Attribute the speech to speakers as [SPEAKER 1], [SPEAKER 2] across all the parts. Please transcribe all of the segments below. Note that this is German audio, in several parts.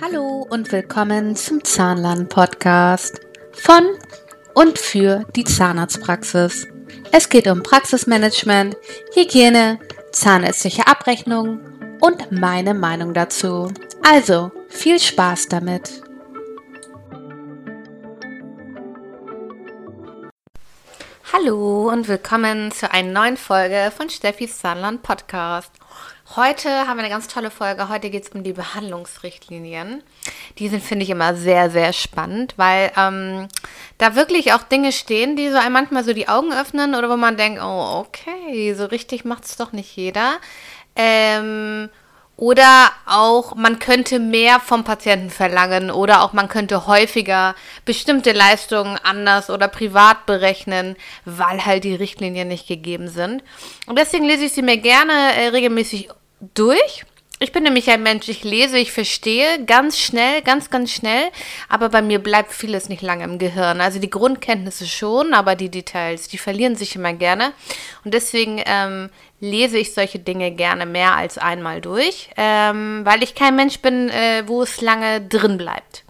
[SPEAKER 1] Hallo und willkommen zum Zahnlern-Podcast von und für die Zahnarztpraxis. Es geht um Praxismanagement, Hygiene, zahnärztliche Abrechnung und meine Meinung dazu. Also viel Spaß damit! Hallo und willkommen zu einer neuen Folge von Steffis Zahnland Podcast. Heute haben wir eine ganz tolle Folge. Heute geht es um die Behandlungsrichtlinien. Die sind, finde ich, immer sehr, sehr spannend, weil ähm, da wirklich auch Dinge stehen, die so einem manchmal so die Augen öffnen oder wo man denkt, oh, okay, so richtig macht es doch nicht jeder. Ähm, oder auch, man könnte mehr vom Patienten verlangen oder auch man könnte häufiger bestimmte Leistungen anders oder privat berechnen, weil halt die Richtlinien nicht gegeben sind. Und deswegen lese ich sie mir gerne äh, regelmäßig durch. Ich bin nämlich ein Mensch, ich lese, ich verstehe ganz schnell, ganz, ganz schnell, aber bei mir bleibt vieles nicht lange im Gehirn. Also die Grundkenntnisse schon, aber die Details, die verlieren sich immer gerne. Und deswegen ähm, lese ich solche Dinge gerne mehr als einmal durch, ähm, weil ich kein Mensch bin, äh, wo es lange drin bleibt.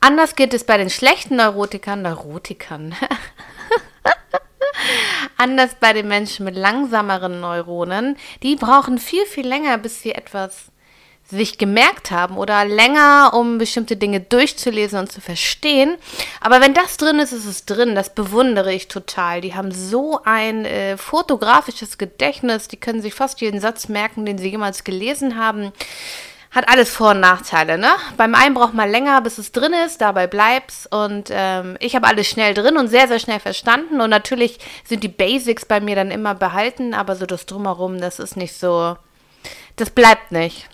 [SPEAKER 1] Anders geht es bei den schlechten Neurotikern, Neurotikern. Anders bei den Menschen mit langsameren Neuronen. Die brauchen viel, viel länger, bis sie etwas sich gemerkt haben oder länger, um bestimmte Dinge durchzulesen und zu verstehen. Aber wenn das drin ist, ist es drin. Das bewundere ich total. Die haben so ein äh, fotografisches Gedächtnis. Die können sich fast jeden Satz merken, den sie jemals gelesen haben. Hat alles Vor- und Nachteile, ne? Beim einen braucht man länger, bis es drin ist, dabei bleibt's. Und ähm, ich habe alles schnell drin und sehr, sehr schnell verstanden. Und natürlich sind die Basics bei mir dann immer behalten, aber so das Drumherum, das ist nicht so. Das bleibt nicht.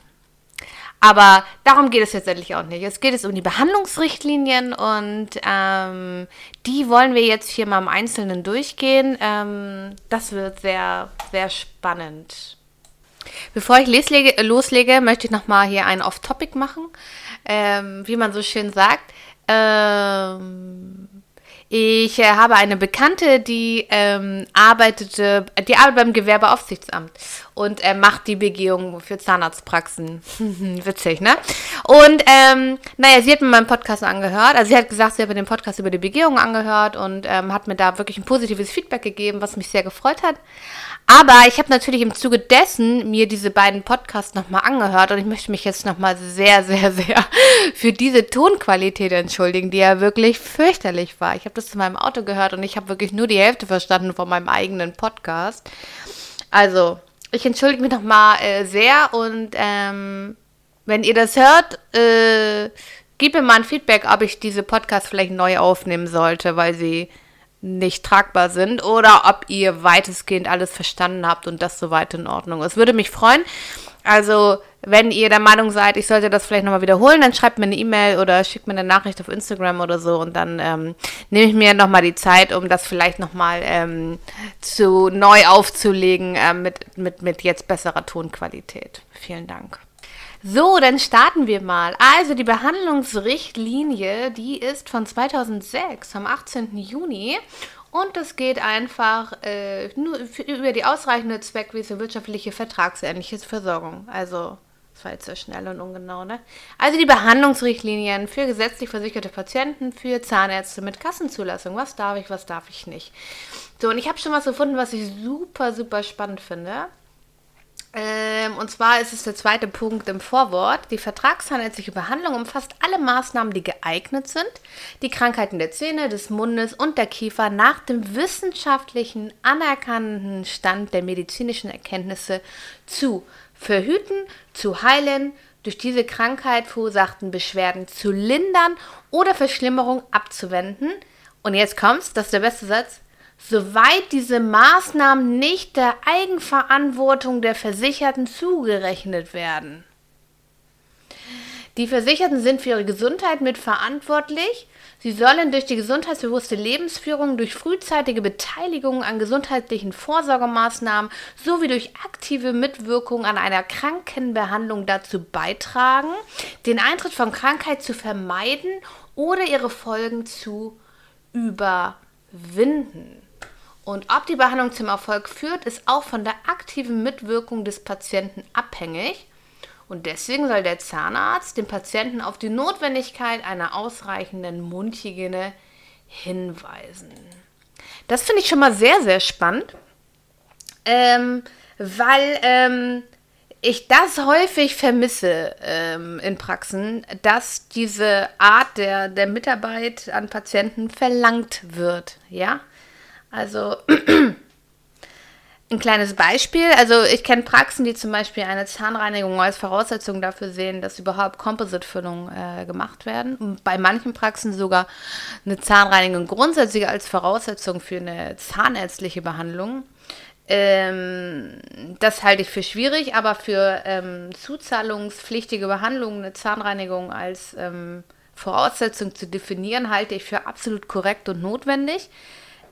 [SPEAKER 1] Aber darum geht es letztendlich auch nicht. Es geht es um die Behandlungsrichtlinien und ähm, die wollen wir jetzt hier mal im Einzelnen durchgehen. Ähm, das wird sehr, sehr spannend. Bevor ich loslege, loslege möchte ich nochmal hier ein Off-Topic machen. Ähm, wie man so schön sagt. Ähm, ich äh, habe eine Bekannte, die ähm, arbeitete, die arbeitet beim Gewerbeaufsichtsamt und äh, macht die Begehung für Zahnarztpraxen. Witzig, ne? Und ähm, naja, sie hat mir meinen Podcast angehört. Also sie hat gesagt, sie hat mir den Podcast über die Begehung angehört und ähm, hat mir da wirklich ein positives Feedback gegeben, was mich sehr gefreut hat. Aber ich habe natürlich im Zuge dessen mir diese beiden Podcasts nochmal angehört und ich möchte mich jetzt nochmal sehr, sehr, sehr für diese Tonqualität entschuldigen, die ja wirklich fürchterlich war. Ich habe das in meinem Auto gehört und ich habe wirklich nur die Hälfte verstanden von meinem eigenen Podcast. Also, ich entschuldige mich nochmal äh, sehr und ähm, wenn ihr das hört, äh, gebt mir mal ein Feedback, ob ich diese Podcasts vielleicht neu aufnehmen sollte, weil sie nicht tragbar sind oder ob ihr weitestgehend alles verstanden habt und das soweit in Ordnung ist. Würde mich freuen. Also, wenn ihr der Meinung seid, ich sollte das vielleicht nochmal wiederholen, dann schreibt mir eine E-Mail oder schickt mir eine Nachricht auf Instagram oder so und dann ähm, nehme ich mir nochmal die Zeit, um das vielleicht nochmal ähm, zu neu aufzulegen äh, mit, mit, mit jetzt besserer Tonqualität. Vielen Dank. So, dann starten wir mal. Also die Behandlungsrichtlinie, die ist von 2006, vom 18. Juni. Und es geht einfach äh, nur über die ausreichende zweckmäßige wirtschaftliche vertragsähnliche Versorgung. Also, das war jetzt so schnell und ungenau, ne? Also die Behandlungsrichtlinien für gesetzlich versicherte Patienten, für Zahnärzte mit Kassenzulassung. Was darf ich, was darf ich nicht? So, und ich habe schon was gefunden, was ich super, super spannend finde. Ähm, und zwar ist es der zweite Punkt im Vorwort. Die vertragszahnärztliche Behandlung umfasst alle Maßnahmen, die geeignet sind, die Krankheiten der Zähne, des Mundes und der Kiefer nach dem wissenschaftlichen anerkannten Stand der medizinischen Erkenntnisse zu verhüten, zu heilen, durch diese Krankheit verursachten Beschwerden zu lindern oder Verschlimmerung abzuwenden. Und jetzt kommt's, das ist der beste Satz, soweit diese Maßnahmen nicht der Eigenverantwortung der Versicherten zugerechnet werden. Die Versicherten sind für ihre Gesundheit mitverantwortlich. Sie sollen durch die gesundheitsbewusste Lebensführung, durch frühzeitige Beteiligung an gesundheitlichen Vorsorgemaßnahmen sowie durch aktive Mitwirkung an einer Krankenbehandlung dazu beitragen, den Eintritt von Krankheit zu vermeiden oder ihre Folgen zu überwinden. Und ob die Behandlung zum Erfolg führt, ist auch von der aktiven Mitwirkung des Patienten abhängig. Und deswegen soll der Zahnarzt den Patienten auf die Notwendigkeit einer ausreichenden Mundhygiene hinweisen. Das finde ich schon mal sehr, sehr spannend, ähm, weil ähm, ich das häufig vermisse ähm, in Praxen, dass diese Art der, der Mitarbeit an Patienten verlangt wird. Ja, also ein kleines Beispiel. Also ich kenne Praxen, die zum Beispiel eine Zahnreinigung als Voraussetzung dafür sehen, dass überhaupt Composite-Füllungen äh, gemacht werden. Und bei manchen Praxen sogar eine Zahnreinigung grundsätzlich als Voraussetzung für eine zahnärztliche Behandlung. Ähm, das halte ich für schwierig, aber für ähm, zuzahlungspflichtige Behandlungen eine Zahnreinigung als ähm, Voraussetzung zu definieren, halte ich für absolut korrekt und notwendig.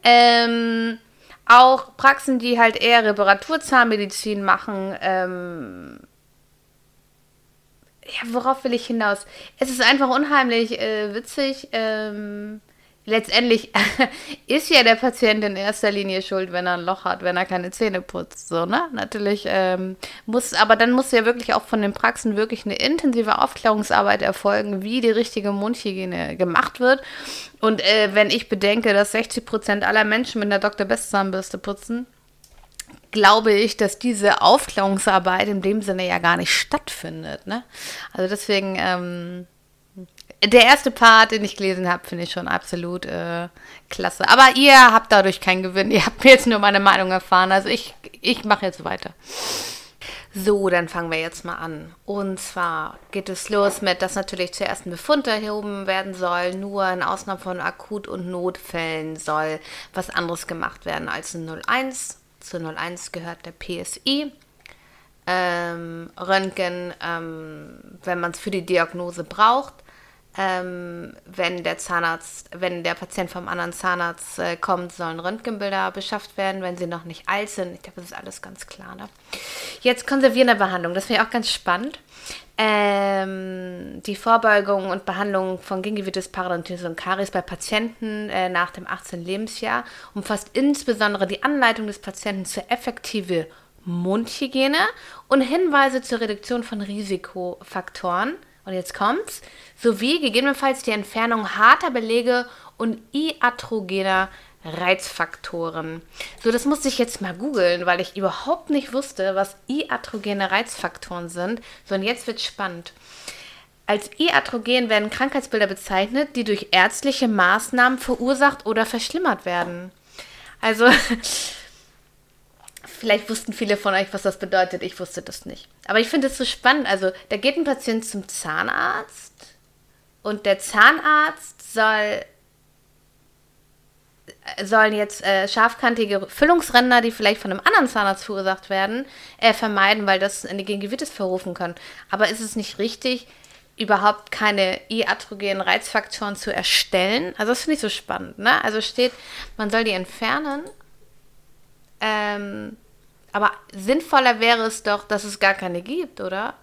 [SPEAKER 1] Ähm, auch Praxen, die halt eher Reparaturzahnmedizin machen, ähm, ja, worauf will ich hinaus? Es ist einfach unheimlich äh, witzig, ähm, letztendlich ist ja der Patient in erster Linie schuld, wenn er ein Loch hat, wenn er keine Zähne putzt. So, ne? Natürlich ähm, muss, aber dann muss ja wirklich auch von den Praxen wirklich eine intensive Aufklärungsarbeit erfolgen, wie die richtige Mundhygiene gemacht wird. Und äh, wenn ich bedenke, dass 60 Prozent aller Menschen mit einer Dr. Best Zahnbürste putzen, glaube ich, dass diese Aufklärungsarbeit in dem Sinne ja gar nicht stattfindet. Ne? Also deswegen, ähm, der erste Part, den ich gelesen habe, finde ich schon absolut äh, klasse. Aber ihr habt dadurch keinen Gewinn. Ihr habt mir jetzt nur meine Meinung erfahren. Also ich, ich mache jetzt weiter. So, dann fangen wir jetzt mal an. Und zwar geht es los mit, dass natürlich zuerst ein Befund erhoben werden soll. Nur in Ausnahme von Akut- und Notfällen soll was anderes gemacht werden als ein 01. Zu 01 gehört der PSI. Ähm, Röntgen, ähm, wenn man es für die Diagnose braucht ähm, wenn der Zahnarzt, wenn der Patient vom anderen Zahnarzt äh, kommt, sollen Röntgenbilder beschafft werden, wenn sie noch nicht alt sind. Ich glaube, das ist alles ganz klar. Ne? Jetzt konservierende Behandlung, das finde ich auch ganz spannend. Ähm, die Vorbeugung und Behandlung von Gingivitis, Parodontitis und Karies bei Patienten äh, nach dem 18. Lebensjahr umfasst insbesondere die Anleitung des Patienten zur effektiven Mundhygiene und Hinweise zur Reduktion von Risikofaktoren und jetzt kommt's, sowie gegebenenfalls die Entfernung harter Belege und iatrogener Reizfaktoren. So, das musste ich jetzt mal googeln, weil ich überhaupt nicht wusste, was iatrogene Reizfaktoren sind. So, und jetzt wird spannend. Als iatrogen werden Krankheitsbilder bezeichnet, die durch ärztliche Maßnahmen verursacht oder verschlimmert werden. Also, Vielleicht wussten viele von euch, was das bedeutet. Ich wusste das nicht. Aber ich finde es so spannend. Also, da geht ein Patient zum Zahnarzt und der Zahnarzt soll sollen jetzt äh, scharfkantige Füllungsränder, die vielleicht von einem anderen Zahnarzt verursacht werden, äh, vermeiden, weil das eine Gingivitis verrufen kann. Aber ist es nicht richtig, überhaupt keine iatrogenen Reizfaktoren zu erstellen? Also das finde ich so spannend. Ne? Also steht, man soll die entfernen. Ähm, aber sinnvoller wäre es doch, dass es gar keine gibt, oder?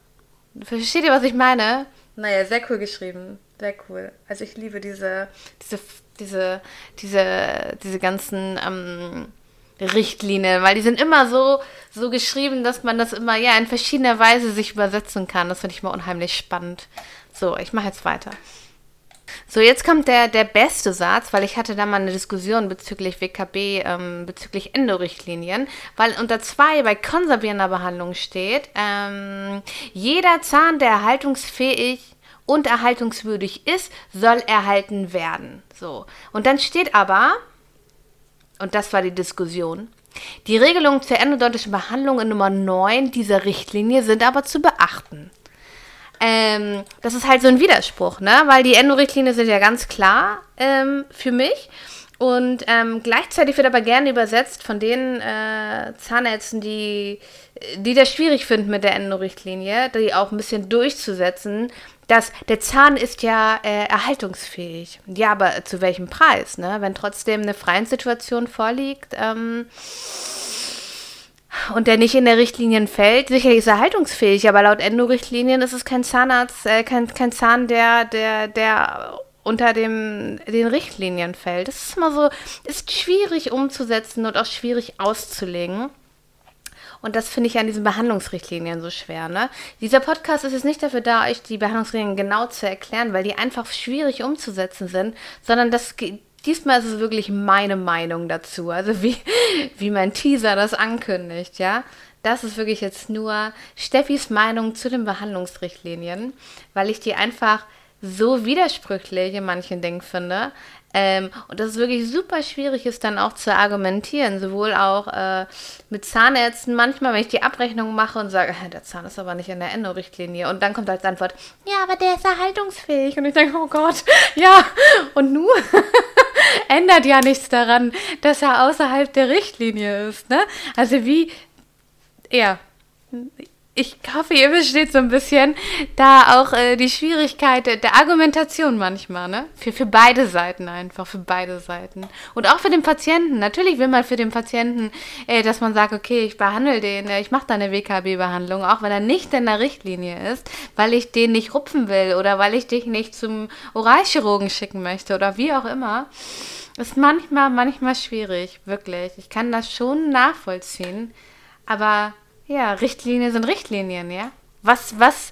[SPEAKER 1] Versteht ihr, was ich meine? Naja, sehr cool geschrieben. Sehr cool. Also ich liebe diese, diese, diese, diese, diese ganzen ähm, Richtlinien, weil die sind immer so, so geschrieben, dass man das immer ja in verschiedener Weise sich übersetzen kann. Das finde ich mal unheimlich spannend. So, ich mache jetzt weiter. So, jetzt kommt der, der beste Satz, weil ich hatte da mal eine Diskussion bezüglich WKB, ähm, bezüglich Endorichtlinien, weil unter zwei bei konservierender Behandlung steht, ähm, jeder Zahn, der erhaltungsfähig und erhaltungswürdig ist, soll erhalten werden. So. Und dann steht aber, und das war die Diskussion, die Regelungen zur endodontischen Behandlung in Nummer 9 dieser Richtlinie sind aber zu beachten. Ähm, das ist halt so ein Widerspruch, ne? Weil die Endo-Richtlinien sind ja ganz klar ähm, für mich. Und ähm, gleichzeitig wird aber gerne übersetzt von den äh, Zahnärzten, die, die das schwierig finden mit der Endo-Richtlinie, die auch ein bisschen durchzusetzen, dass der Zahn ist ja äh, erhaltungsfähig. Ja, aber zu welchem Preis? Ne? Wenn trotzdem eine Freiendsituation vorliegt, ähm, und der nicht in der Richtlinien fällt, sicherlich ist er haltungsfähig, aber laut Endo-Richtlinien ist es kein Zahnarzt, äh, kein, kein Zahn, der, der, der unter dem, den Richtlinien fällt. Das ist immer so, ist schwierig umzusetzen und auch schwierig auszulegen. Und das finde ich an diesen Behandlungsrichtlinien so schwer. Ne? Dieser Podcast ist jetzt nicht dafür da, euch die Behandlungsrichtlinien genau zu erklären, weil die einfach schwierig umzusetzen sind, sondern das diesmal ist es wirklich meine Meinung dazu. Also wie, wie mein Teaser das ankündigt, ja. Das ist wirklich jetzt nur Steffis Meinung zu den Behandlungsrichtlinien, weil ich die einfach so widersprüchlich in manchen Dingen finde. Ähm, und das ist wirklich super schwierig ist, dann auch zu argumentieren. Sowohl auch äh, mit Zahnärzten manchmal, wenn ich die Abrechnung mache und sage, der Zahn ist aber nicht in der Endo-Richtlinie. Und dann kommt als Antwort, ja, aber der ist erhaltungsfähig. Und ich denke, oh Gott, ja, und nur ändert ja nichts daran, dass er außerhalb der Richtlinie ist. Ne? Also wie, ja, ich hoffe, ihr versteht so ein bisschen da auch äh, die Schwierigkeit der, Argumentation manchmal, ne? Für, für beide Seiten einfach, für beide Seiten. Und auch für den Patienten. Natürlich will man für den Patienten, äh, dass man sagt, okay, ich behandle den, äh, ich mache da eine WKB-Behandlung, auch wenn er nicht in der Richtlinie ist, weil ich den nicht rupfen will oder weil ich dich nicht zum Oralchirurgen schicken möchte oder wie auch immer. Ist manchmal, manchmal schwierig, wirklich. Ich kann das schon nachvollziehen, aber ja, Richtlinien sind Richtlinien, ja. Was, was,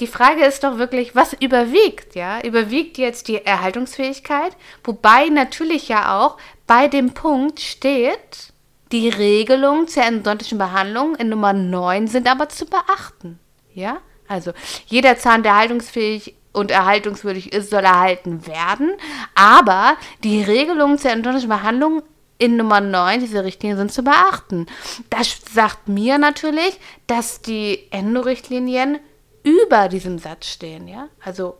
[SPEAKER 1] die Frage ist doch wirklich, was überwiegt, ja? Überwiegt jetzt die Erhaltungsfähigkeit? Wobei natürlich ja auch bei dem Punkt steht, die Regelungen zur endodontischen Behandlung in Nummer 9 sind aber zu beachten, ja? Also, jeder Zahn, der erhaltungsfähig und erhaltungswürdig ist, soll erhalten werden. Aber die Regelungen zur endodontischen Behandlung in Nummer 9, diese Richtlinien sind zu beachten. Das sagt mir natürlich, dass die Endo-Richtlinien über diesem Satz stehen, ja? Also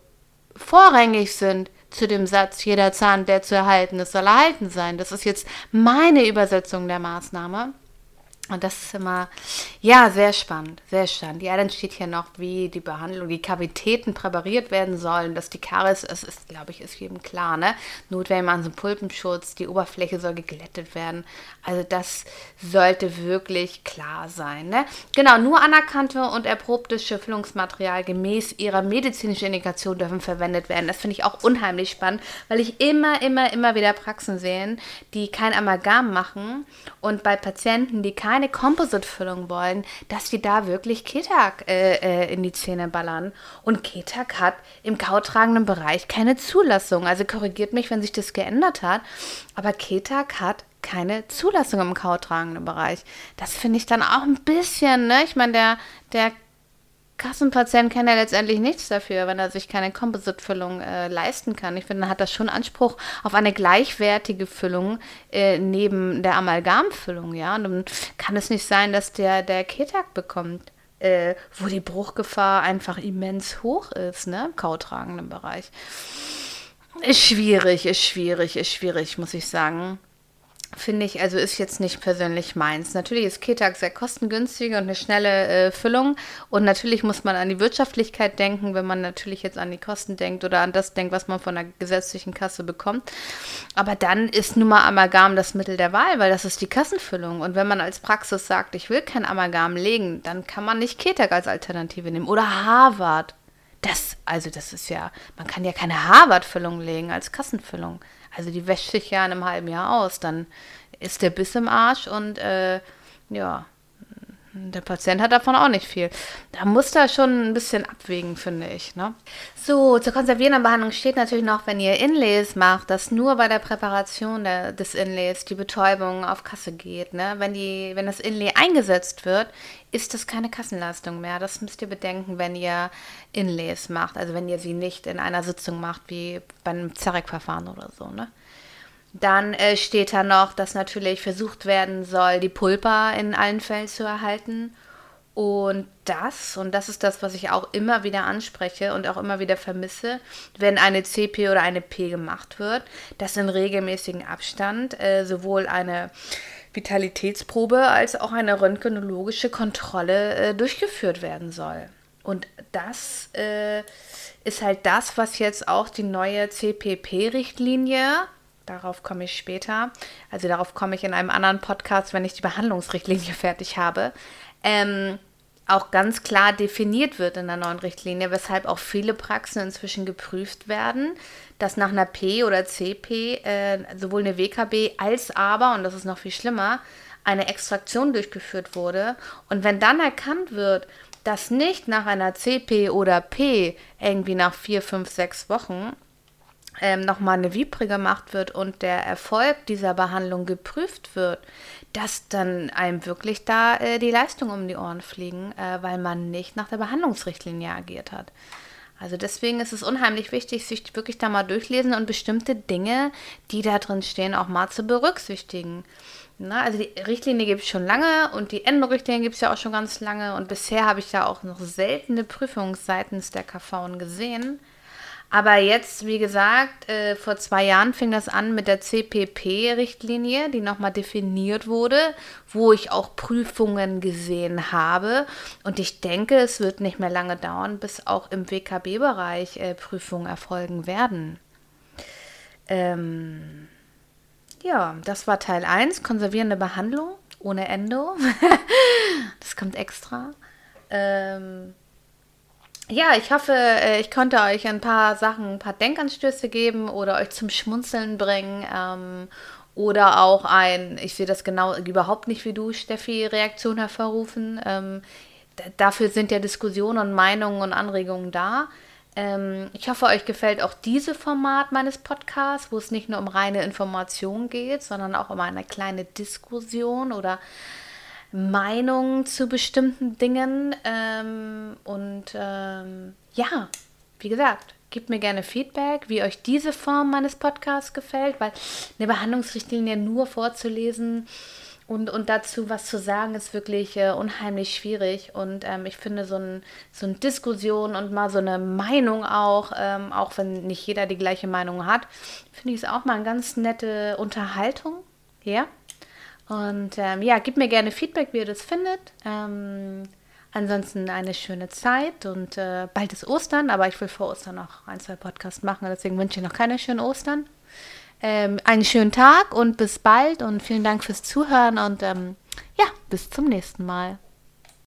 [SPEAKER 1] vorrangig sind zu dem Satz, jeder Zahn, der zu erhalten ist, soll erhalten sein. Das ist jetzt meine Übersetzung der Maßnahme. Und das ist immer, ja, sehr spannend, sehr spannend. Ja, dann steht hier noch, wie die Behandlung, die Kavitäten präpariert werden sollen, dass die Karies, es ist, glaube ich, ist jedem klar, ne? Notwendig machen so Pulpenschutz, die Oberfläche soll geglättet werden. Also das sollte wirklich klar sein, ne? Genau, nur anerkannte und erprobte Schüffelungsmaterial gemäß ihrer medizinischen Indikation dürfen verwendet werden. Das finde ich auch unheimlich spannend, weil ich immer, immer, immer wieder Praxen sehe, die kein Amalgam machen und bei Patienten, die kein keine Composite-Füllung wollen, dass die da wirklich Ketak äh, äh, in die Zähne ballern. Und Ketak hat im kautragenden Bereich keine Zulassung. Also korrigiert mich, wenn sich das geändert hat. Aber Ketak hat keine Zulassung im kautragenden Bereich. Das finde ich dann auch ein bisschen, ne? Ich meine, der, der Kassenpatient kann ja letztendlich nichts dafür, wenn er sich keine Composite-Füllung äh, leisten kann. Ich finde, dann hat das schon Anspruch auf eine gleichwertige Füllung äh, neben der Amalgamfüllung, ja. Und dann kann es nicht sein, dass der, der Ketak bekommt, äh, wo die Bruchgefahr einfach immens hoch ist, ne, im kautragenden Bereich. Ist schwierig, ist schwierig, ist schwierig, muss ich sagen finde ich, also ist jetzt nicht persönlich meins. Natürlich ist Ketak sehr kostengünstig und eine schnelle äh, Füllung. Und natürlich muss man an die Wirtschaftlichkeit denken, wenn man natürlich jetzt an die Kosten denkt oder an das denkt, was man von der gesetzlichen Kasse bekommt. Aber dann ist nun mal Amalgam das Mittel der Wahl, weil das ist die Kassenfüllung. Und wenn man als Praxis sagt, ich will kein Amalgam legen, dann kann man nicht Ketak als Alternative nehmen. Oder Harvard. Das, also das ist ja, man kann ja keine Harvard-Füllung legen als Kassenfüllung. Also die wäscht sich ja in einem halben Jahr aus. Dann ist der Biss im Arsch und äh, ja, der Patient hat davon auch nicht viel. Da muss da schon ein bisschen abwägen, finde ich. Ne? So, zur konservierenden Behandlung steht natürlich noch, wenn ihr Inlays macht, dass nur bei der Präparation der, des Inlays die Betäubung auf Kasse geht. Ne? Wenn, die, wenn das Inlay eingesetzt wird, ist das keine Kassenleistung mehr. Das müsst ihr bedenken, wenn ihr Inlays macht. Also wenn ihr sie nicht in einer Sitzung macht, wie beim Zarek-Verfahren oder so. Ne? Dann äh, steht da noch, dass natürlich versucht werden soll, die Pulpa in allen Fällen zu erhalten. Und das, und das ist das, was ich auch immer wieder anspreche und auch immer wieder vermisse, wenn eine CP oder eine P gemacht wird, dass in regelmäßigem Abstand äh, sowohl eine Vitalitätsprobe als auch eine röntgenologische Kontrolle äh, durchgeführt werden soll. Und das äh, ist halt das, was jetzt auch die neue CPP-Richtlinie Darauf komme ich später. Also darauf komme ich in einem anderen Podcast, wenn ich die Behandlungsrichtlinie fertig habe. Ähm, auch ganz klar definiert wird in der neuen Richtlinie, weshalb auch viele Praxen inzwischen geprüft werden, dass nach einer P oder CP äh, sowohl eine WKB als aber, und das ist noch viel schlimmer, eine Extraktion durchgeführt wurde und wenn dann erkannt wird, dass nicht nach einer CP oder P irgendwie nach vier, fünf, sechs Wochen ähm, nochmal eine Vipre gemacht wird und der Erfolg dieser Behandlung geprüft wird, dass dann einem wirklich da äh, die Leistung um die Ohren fliegen, äh, weil man nicht nach der Behandlungsrichtlinie agiert hat. Also deswegen ist es unheimlich wichtig, sich wirklich da mal durchlesen und bestimmte Dinge, die da drin stehen, auch mal zu berücksichtigen. Na, also die Richtlinie gibt es schon lange und die Endrichtlinie gibt es ja auch schon ganz lange und bisher habe ich da auch noch seltene Prüfungen seitens der KV gesehen. Aber jetzt, wie gesagt, äh, vor zwei Jahren fing das an mit der CPP-Richtlinie, die nochmal definiert wurde, wo ich auch Prüfungen gesehen habe. Und ich denke, es wird nicht mehr lange dauern, bis auch im WKB-Bereich äh, Prüfungen erfolgen werden. Ähm, ja, das war Teil 1, konservierende Behandlung ohne Endo. das kommt extra. Ähm, ja, ich hoffe, äh, ich konnte euch ein paar Sachen, ein paar Denkanstöße geben oder euch zum Schmunzeln bringen. Ähm, oder auch ein, ich sehe das genau überhaupt nicht wie du, Steffi, Reaktion hervorrufen. Ähm, dafür sind ja Diskussionen und Meinungen und Anregungen da. Ähm, ich hoffe, euch gefällt auch dieses Format meines Podcasts, wo es nicht nur um reine Information geht, sondern auch um eine kleine Diskussion oder Meinung zu bestimmten Dingen. Ähm, und ähm, ja, wie gesagt, gebt mir gerne Feedback, wie euch diese Form meines Podcasts gefällt, weil eine Behandlungsrichtlinie nur vorzulesen und, und dazu was zu sagen, ist wirklich äh, unheimlich schwierig. Und ähm, ich finde, so, ein, so eine Diskussion und mal so eine Meinung auch, ähm, auch wenn nicht jeder die gleiche Meinung hat, finde ich es auch mal eine ganz nette Unterhaltung. Ja. Und ähm, ja, gebt mir gerne Feedback, wie ihr das findet. Ähm, ansonsten eine schöne Zeit und äh, bald ist Ostern, aber ich will vor Ostern noch ein, zwei Podcasts machen. Deswegen wünsche ich noch keine schönen Ostern. Ähm, einen schönen Tag und bis bald und vielen Dank fürs Zuhören und ähm, ja, bis zum nächsten Mal.